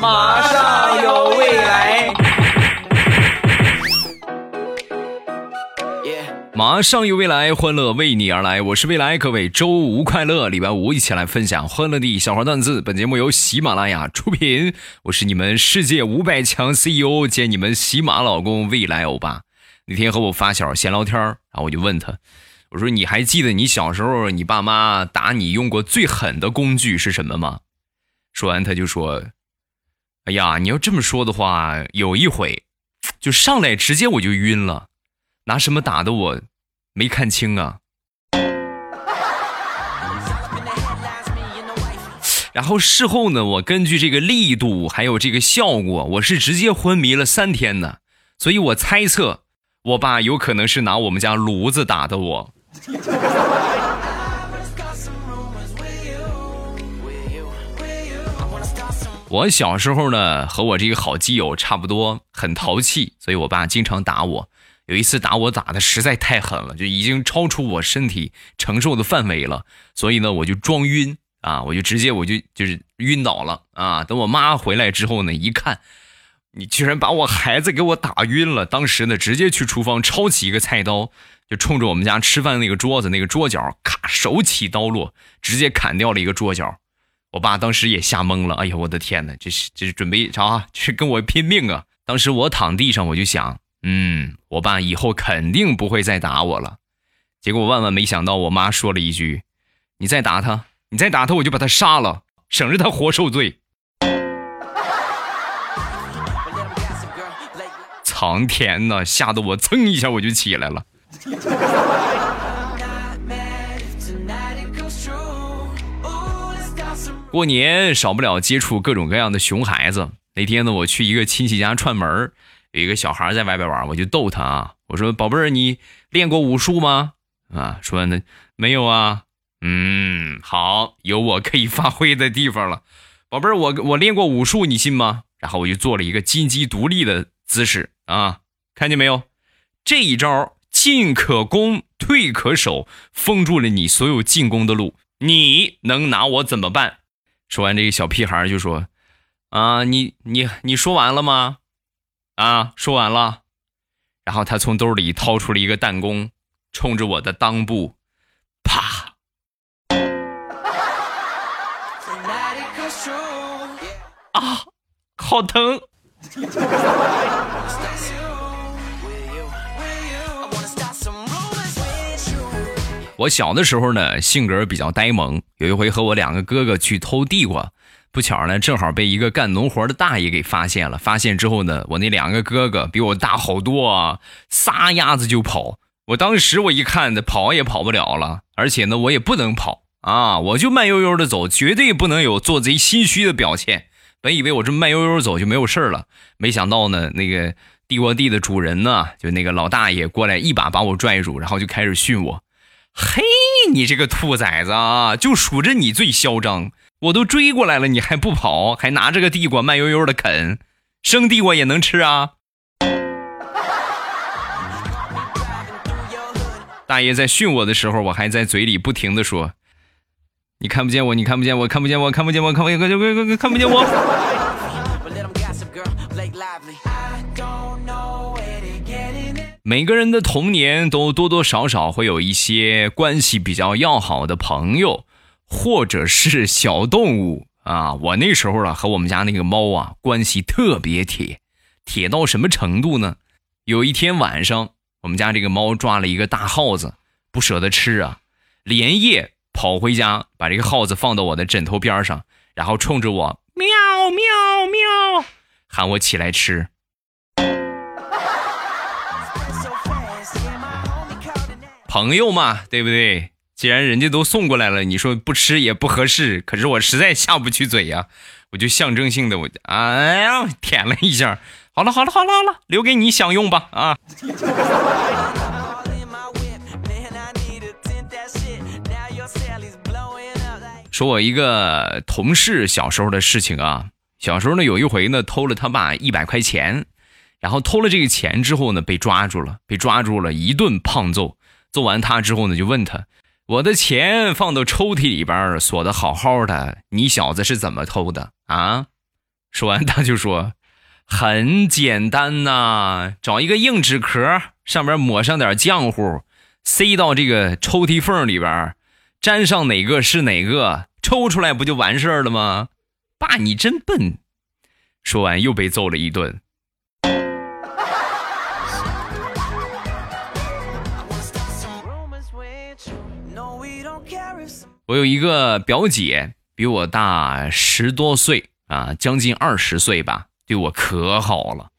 马上有未来。马上有未来，欢乐为你而来。我是未来，各位周五快乐！礼拜五一起来分享欢乐的小花段子。本节目由喜马拉雅出品，我是你们世界五百强 CEO 兼你们喜马老公未来欧巴。那天和我发小闲聊天然后我就问他，我说你还记得你小时候你爸妈打你用过最狠的工具是什么吗？说完他就说，哎呀，你要这么说的话，有一回就上来直接我就晕了。拿什么打的我，没看清啊。然后事后呢，我根据这个力度还有这个效果，我是直接昏迷了三天的。所以我猜测，我爸有可能是拿我们家炉子打的我。我小时候呢，和我这个好基友差不多，很淘气，所以我爸经常打我。有一次打我打的实在太狠了，就已经超出我身体承受的范围了，所以呢，我就装晕啊，我就直接我就就是晕倒了啊。等我妈回来之后呢，一看，你居然把我孩子给我打晕了，当时呢，直接去厨房抄起一个菜刀，就冲着我们家吃饭那个桌子那个桌角，咔，手起刀落，直接砍掉了一个桌角。我爸当时也吓懵了，哎呀，我的天哪，这是这是准备啥？去跟我拼命啊！当时我躺地上，我就想。嗯，我爸以后肯定不会再打我了。结果万万没想到，我妈说了一句：“你再打他，你再打他，我就把他杀了，省着他活受罪。”苍天呐，吓得我噌一下我就起来了。过年少不了接触各种各样的熊孩子。那天呢，我去一个亲戚家串门。有一个小孩在外边玩，我就逗他啊，我说：“宝贝儿，你练过武术吗？”啊，说那没有啊。嗯，好，有我可以发挥的地方了。宝贝儿，我我练过武术，你信吗？然后我就做了一个金鸡独立的姿势啊，看见没有？这一招进可攻，退可守，封住了你所有进攻的路。你能拿我怎么办？说完，这个小屁孩就说：“啊，你你你说完了吗？”啊！说完了，然后他从兜里掏出了一个弹弓，冲着我的裆部，啪！啊，好疼！我小的时候呢，性格比较呆萌。有一回和我两个哥哥去偷地瓜。不巧呢，正好被一个干农活的大爷给发现了。发现之后呢，我那两个哥哥比我大好多啊，撒丫子就跑。我当时我一看，跑也跑不了了，而且呢，我也不能跑啊，我就慢悠悠的走，绝对不能有做贼心虚的表现。本以为我这慢悠悠走就没有事了，没想到呢，那个地瓜地的主人呢，就那个老大爷过来一把把我拽住，然后就开始训我：“嘿，你这个兔崽子啊，就数着你最嚣张。”我都追过来了，你还不跑，还拿着个地瓜慢悠悠的啃，生地瓜也能吃啊！大爷在训我的时候，我还在嘴里不停的说：“你看不见我，你看不见我，看不见我，看不见我，看不见我，看不见我，看不见我。”每个人的童年都多多少少会有一些关系比较要好的朋友。或者是小动物啊，我那时候啊和我们家那个猫啊关系特别铁，铁到什么程度呢？有一天晚上，我们家这个猫抓了一个大耗子，不舍得吃啊，连夜跑回家把这个耗子放到我的枕头边上，然后冲着我喵喵喵喊我起来吃。朋友嘛，对不对？既然人家都送过来了，你说不吃也不合适。可是我实在下不去嘴呀，我就象征性的我哎呀舔了一下。好了好了好了好了，留给你享用吧啊。说我一个同事小时候的事情啊，小时候呢有一回呢偷了他爸一百块钱，然后偷了这个钱之后呢被抓住了，被抓住了一顿胖揍，揍完他之后呢就问他。我的钱放到抽屉里边锁的好好的，你小子是怎么偷的啊？说完他就说：“很简单呐，找一个硬纸壳，上面抹上点浆糊，塞到这个抽屉缝里边，粘上哪个是哪个，抽出来不就完事儿了吗？”爸，你真笨！说完又被揍了一顿。我有一个表姐，比我大十多岁啊，将近二十岁吧，对我可好了。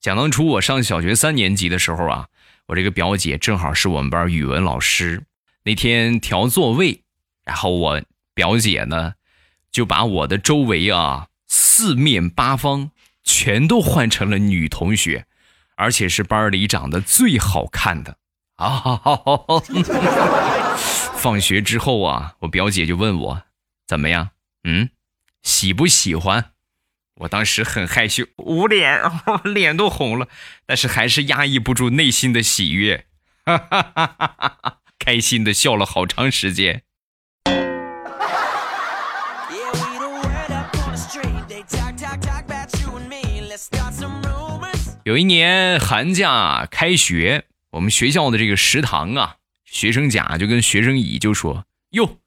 想当初我上小学三年级的时候啊，我这个表姐正好是我们班语文老师。那天调座位，然后我表姐呢，就把我的周围啊四面八方全都换成了女同学，而且是班里长得最好看的啊。放学之后啊，我表姐就问我怎么样？嗯，喜不喜欢？我当时很害羞，捂脸，脸都红了，但是还是压抑不住内心的喜悦，哈哈哈哈哈，开心的笑了好长时间。有一年寒假开学，我们学校的这个食堂啊。学生甲就跟学生乙就说：“哟，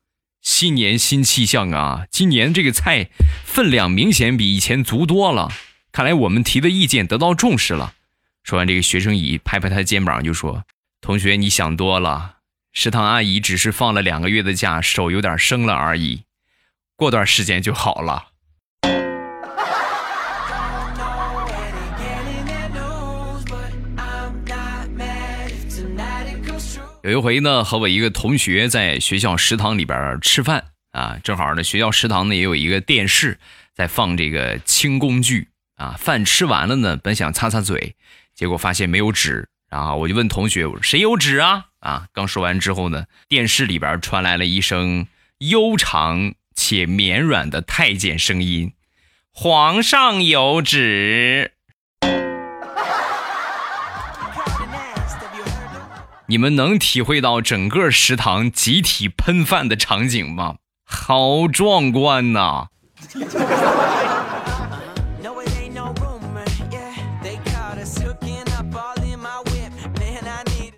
新年新气象啊！今年这个菜分量明显比以前足多了，看来我们提的意见得到重视了。”说完，这个学生乙拍拍他的肩膀就说：“同学，你想多了，食堂阿姨只是放了两个月的假，手有点生了而已，过段时间就好了。”有一回呢，和我一个同学在学校食堂里边吃饭啊，正好呢，学校食堂呢也有一个电视在放这个清宫剧啊。饭吃完了呢，本想擦擦嘴，结果发现没有纸，然后我就问同学：“谁有纸啊？”啊，刚说完之后呢，电视里边传来了一声悠长且绵软的太监声音：“皇上有旨。”你们能体会到整个食堂集体喷饭的场景吗？好壮观呐！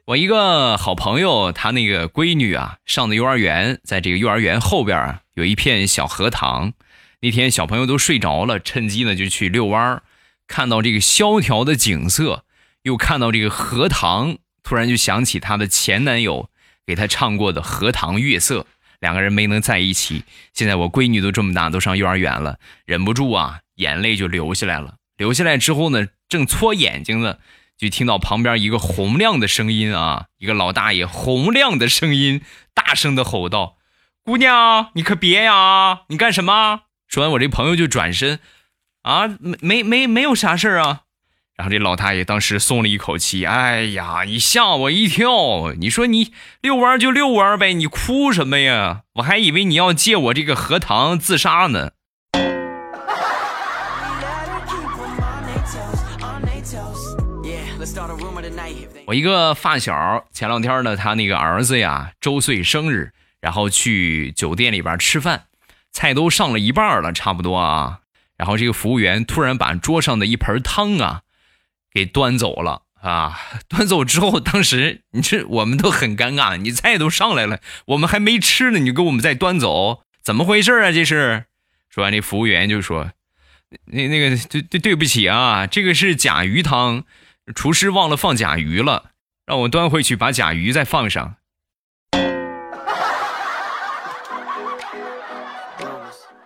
我一个好朋友，他那个闺女啊，上的幼儿园，在这个幼儿园后边啊有一片小荷塘。那天小朋友都睡着了，趁机呢就去遛弯儿看到这个萧条的景色，又看到这个荷塘。突然就想起她的前男友给她唱过的《荷塘月色》，两个人没能在一起。现在我闺女都这么大，都上幼儿园了，忍不住啊，眼泪就流下来了。流下来之后呢，正搓眼睛呢，就听到旁边一个洪亮的声音啊，一个老大爷洪亮的声音，大声的吼道：“姑娘，你可别呀，你干什么？”说完，我这朋友就转身，啊，没没没没有啥事儿啊。然后这老大爷当时松了一口气，哎呀，你吓我一跳！你说你遛弯就遛弯呗，你哭什么呀？我还以为你要借我这个荷塘自杀呢。我一个发小前两天呢，他那个儿子呀周岁生日，然后去酒店里边吃饭，菜都上了一半了，差不多啊。然后这个服务员突然把桌上的一盆汤啊。给端走了啊！端走之后，当时你这我们都很尴尬。你菜都上来了，我们还没吃呢，你就给我们再端走，怎么回事啊？这是说完，这服务员就说：“那那个对对对不起啊，这个是甲鱼汤，厨师忘了放甲鱼了，让我端回去把甲鱼再放上。”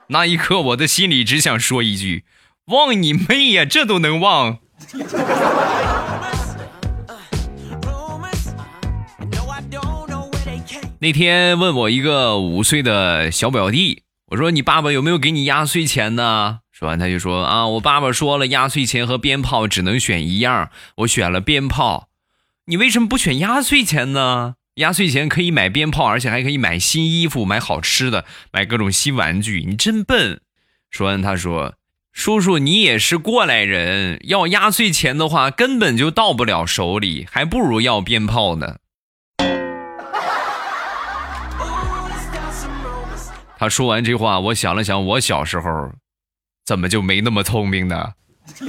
那一刻，我的心里只想说一句：“忘你妹呀，这都能忘！” 那天问我一个五岁的小表弟，我说：“你爸爸有没有给你压岁钱呢？”说完他就说：“啊，我爸爸说了，压岁钱和鞭炮只能选一样，我选了鞭炮。你为什么不选压岁钱呢？压岁钱可以买鞭炮，而且还可以买新衣服、买好吃的、买各种新玩具。你真笨。”说完他说。叔叔，你也是过来人，要压岁钱的话，根本就到不了手里，还不如要鞭炮呢。他说完这话，我想了想，我小时候，怎么就没那么聪明呢？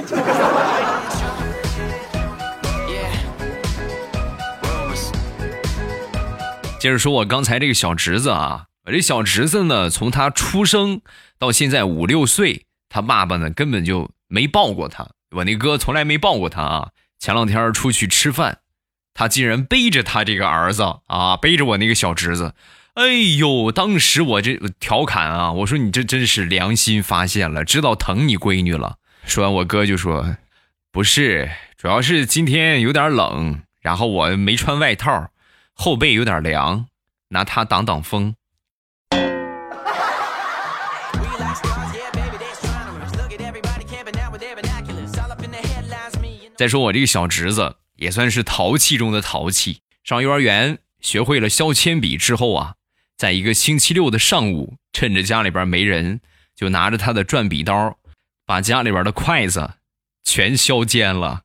接着说，我刚才这个小侄子啊，我这小侄子呢，从他出生到现在五六岁，他爸爸呢根本就没抱过他。我那哥从来没抱过他啊。前两天出去吃饭，他竟然背着他这个儿子啊，背着我那个小侄子。哎呦，当时我这调侃啊，我说你这真是良心发现了，知道疼你闺女了。说完，我哥就说：“不是，主要是今天有点冷，然后我没穿外套。”后背有点凉，拿它挡挡风。再说我这个小侄子也算是淘气中的淘气，上幼儿园学会了削铅笔之后啊，在一个星期六的上午，趁着家里边没人，就拿着他的转笔刀，把家里边的筷子全削尖了。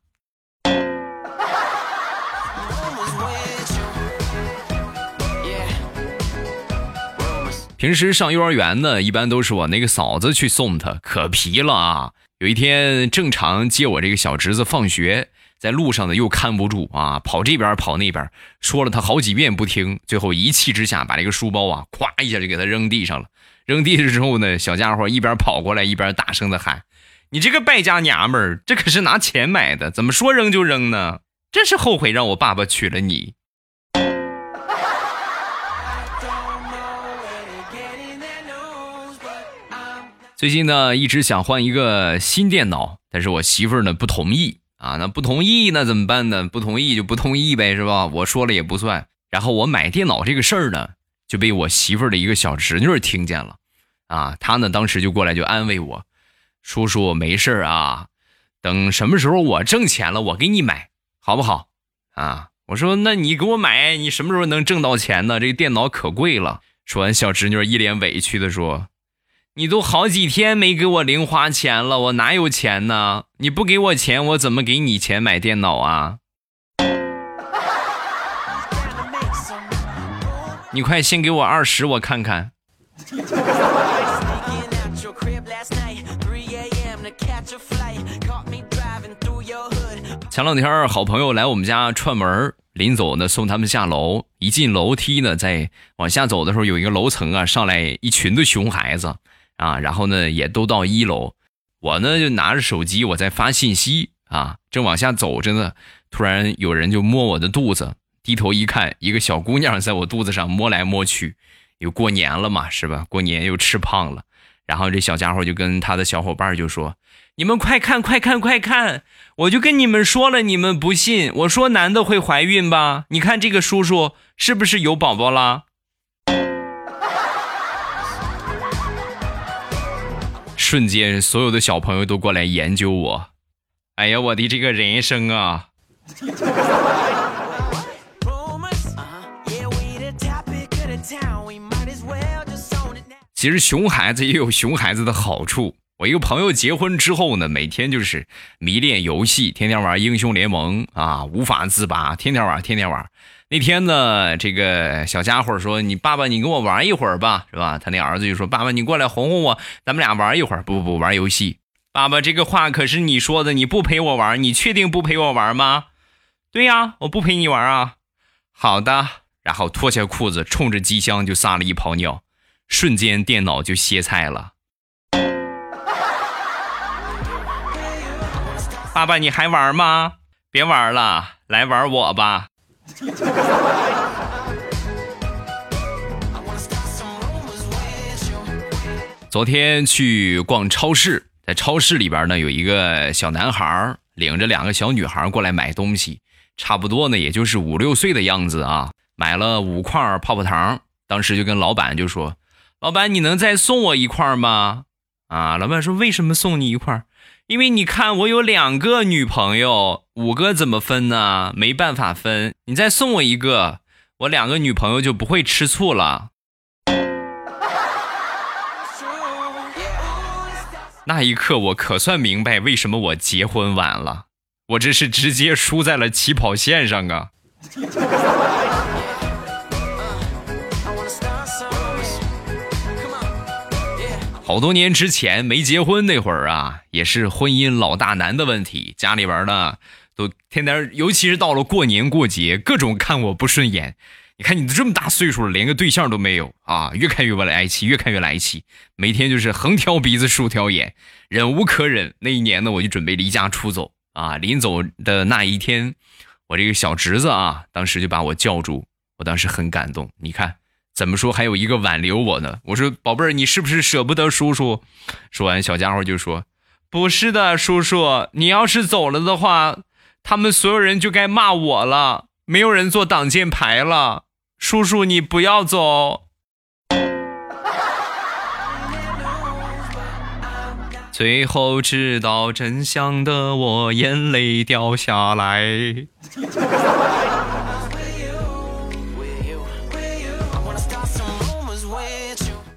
平时上幼儿园呢，一般都是我那个嫂子去送他，可皮了啊！有一天正常接我这个小侄子放学，在路上呢又看不住啊，跑这边跑那边，说了他好几遍不听，最后一气之下把这个书包啊，咵一下就给他扔地上了。扔地上之后呢，小家伙一边跑过来一边大声的喊：“你这个败家娘们儿，这可是拿钱买的，怎么说扔就扔呢？真是后悔让我爸爸娶了你。”最近呢，一直想换一个新电脑，但是我媳妇儿呢不同意啊。那不同意那怎么办呢？不同意就不同意呗，是吧？我说了也不算。然后我买电脑这个事儿呢，就被我媳妇儿的一个小侄女听见了，啊，她呢当时就过来就安慰我，叔叔没事儿啊，等什么时候我挣钱了，我给你买，好不好？啊，我说那你给我买，你什么时候能挣到钱呢？这个电脑可贵了。说完，小侄女一脸委屈的说。你都好几天没给我零花钱了，我哪有钱呢？你不给我钱，我怎么给你钱买电脑啊？你快先给我二十，我看看。前两天好朋友来我们家串门，临走呢送他们下楼，一进楼梯呢，在往下走的时候，有一个楼层啊，上来一群的熊孩子。啊，然后呢，也都到一楼，我呢就拿着手机，我在发信息啊，正往下走着呢，突然有人就摸我的肚子，低头一看，一个小姑娘在我肚子上摸来摸去，又过年了嘛，是吧？过年又吃胖了，然后这小家伙就跟他的小伙伴就说：“你们快看，快看，快看！我就跟你们说了，你们不信，我说男的会怀孕吧？你看这个叔叔是不是有宝宝了？”瞬间，所有的小朋友都过来研究我。哎呀，我的这个人生啊！其实熊孩子也有熊孩子的好处。我一个朋友结婚之后呢，每天就是迷恋游戏，天天玩英雄联盟啊，无法自拔，天天玩，天天玩。那天呢，这个小家伙说：“你爸爸，你跟我玩一会儿吧，是吧？”他那儿子就说：“爸爸，你过来哄哄我，咱们俩玩一会儿。”不不不，玩游戏。爸爸，这个话可是你说的，你不陪我玩，你确定不陪我玩吗？对呀，我不陪你玩啊。好的，然后脱下裤子，冲着机箱就撒了一泡尿，瞬间电脑就歇菜了。爸爸，你还玩吗？别玩了，来玩我吧。昨天去逛超市，在超市里边呢，有一个小男孩领着两个小女孩过来买东西，差不多呢，也就是五六岁的样子啊。买了五块泡泡糖，当时就跟老板就说：“老板，你能再送我一块吗？”啊，老板说：“为什么送你一块？”因为你看，我有两个女朋友，五个怎么分呢？没办法分，你再送我一个，我两个女朋友就不会吃醋了。那一刻，我可算明白为什么我结婚晚了，我这是直接输在了起跑线上啊。好多年之前没结婚那会儿啊，也是婚姻老大难的问题，家里边呢都天天，尤其是到了过年过节，各种看我不顺眼。你看你都这么大岁数了，连个对象都没有啊，越看越不来气，越看越来气，每天就是横挑鼻子竖挑眼，忍无可忍。那一年呢，我就准备离家出走啊，临走的那一天，我这个小侄子啊，当时就把我叫住，我当时很感动。你看。怎么说？还有一个挽留我呢。我说：“宝贝儿，你是不是舍不得叔叔？”说完，小家伙就说：“不是的，叔叔，你要是走了的话，他们所有人就该骂我了，没有人做挡箭牌了。叔叔，你不要走。”最后知道真相的我，眼泪掉下来。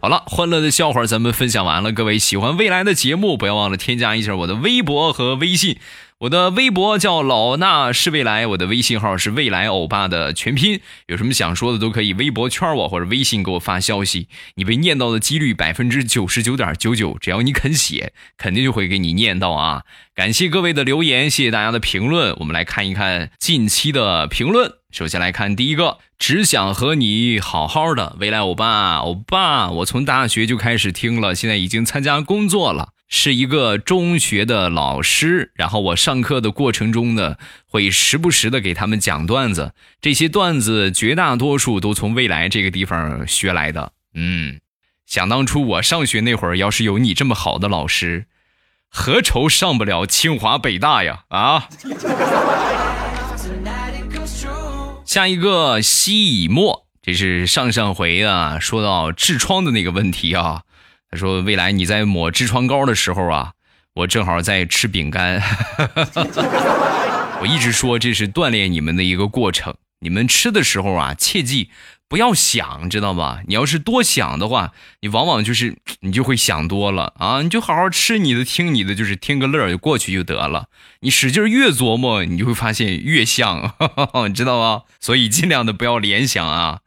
好了，欢乐的笑话咱们分享完了。各位喜欢未来的节目，不要忘了添加一下我的微博和微信。我的微博叫老衲是未来，我的微信号是未来欧巴的全拼。有什么想说的都可以微博圈我或者微信给我发消息。你被念到的几率百分之九十九点九九，只要你肯写，肯定就会给你念到啊！感谢各位的留言，谢谢大家的评论。我们来看一看近期的评论。首先来看第一个，只想和你好好的。未来欧巴，欧巴，我从大学就开始听了，现在已经参加工作了，是一个中学的老师。然后我上课的过程中呢，会时不时的给他们讲段子，这些段子绝大多数都从未来这个地方学来的。嗯，想当初我上学那会儿，要是有你这么好的老师，何愁上不了清华北大呀？啊！下一个西以沫，这是上上回啊说到痔疮的那个问题啊。他说未来你在抹痔疮膏的时候啊，我正好在吃饼干。我一直说这是锻炼你们的一个过程，你们吃的时候啊，切记。不要想，知道吧？你要是多想的话，你往往就是 你就会想多了啊！你就好好吃你的，听你的，就是听个乐就过去就得了。你使劲越琢磨，你就会发现越像，你 知道吗？所以尽量的不要联想啊。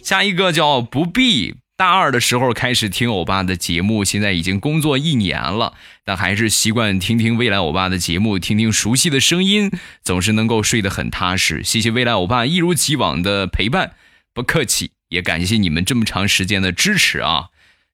下一个叫不必。大二的时候开始听欧巴的节目，现在已经工作一年了，但还是习惯听听未来欧巴的节目，听听熟悉的声音，总是能够睡得很踏实。谢谢未来欧巴一如既往的陪伴，不客气，也感谢你们这么长时间的支持啊！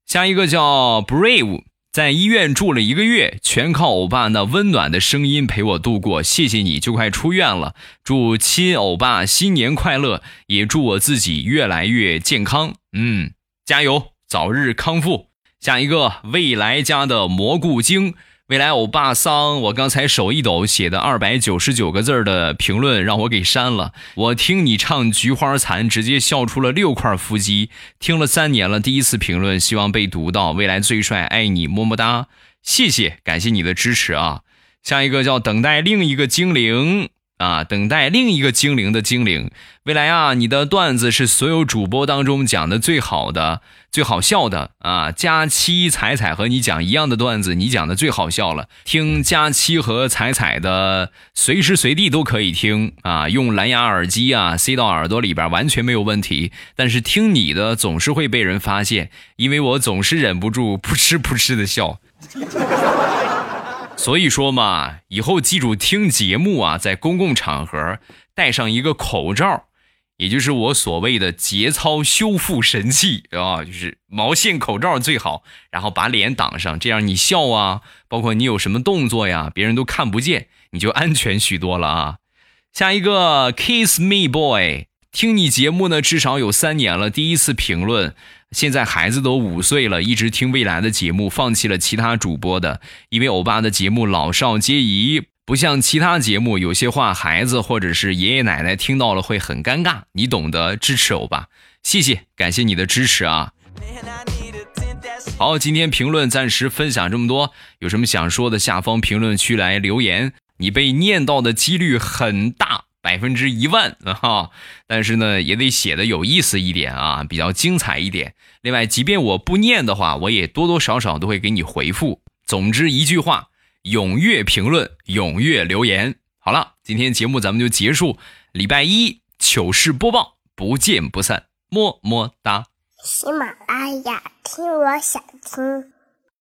下一个叫 Brave，在医院住了一个月，全靠欧巴那温暖的声音陪我度过。谢谢你，就快出院了，祝亲欧巴新年快乐，也祝我自己越来越健康。嗯。加油，早日康复。下一个，未来家的蘑菇精，未来欧巴桑，我刚才手一抖写的二百九十九个字的评论让我给删了。我听你唱《菊花残》，直接笑出了六块腹肌。听了三年了，第一次评论，希望被读到。未来最帅，爱你，么么哒，谢谢，感谢你的支持啊。下一个叫等待另一个精灵。啊，等待另一个精灵的精灵，未来啊，你的段子是所有主播当中讲的最好的、最好笑的啊！佳期、彩彩和你讲一样的段子，你讲的最好笑了。听佳期和彩彩的，随时随地都可以听啊，用蓝牙耳机啊塞到耳朵里边完全没有问题。但是听你的总是会被人发现，因为我总是忍不住噗嗤噗嗤的笑。所以说嘛，以后记住听节目啊，在公共场合戴上一个口罩，也就是我所谓的节操修复神器啊，就是毛线口罩最好，然后把脸挡上，这样你笑啊，包括你有什么动作呀，别人都看不见，你就安全许多了啊。下一个 Kiss Me Boy，听你节目呢至少有三年了，第一次评论。现在孩子都五岁了，一直听未来的节目，放弃了其他主播的，因为欧巴的节目老少皆宜，不像其他节目，有些话孩子或者是爷爷奶奶听到了会很尴尬，你懂得，支持欧巴，谢谢，感谢你的支持啊！好，今天评论暂时分享这么多，有什么想说的，下方评论区来留言，你被念到的几率很大。百分之一万哈，但是呢，也得写的有意思一点啊，比较精彩一点。另外，即便我不念的话，我也多多少少都会给你回复。总之一句话，踊跃评论，踊跃留言。好了，今天节目咱们就结束。礼拜一糗事播报，不见不散，么么哒。喜马拉雅听，我想听。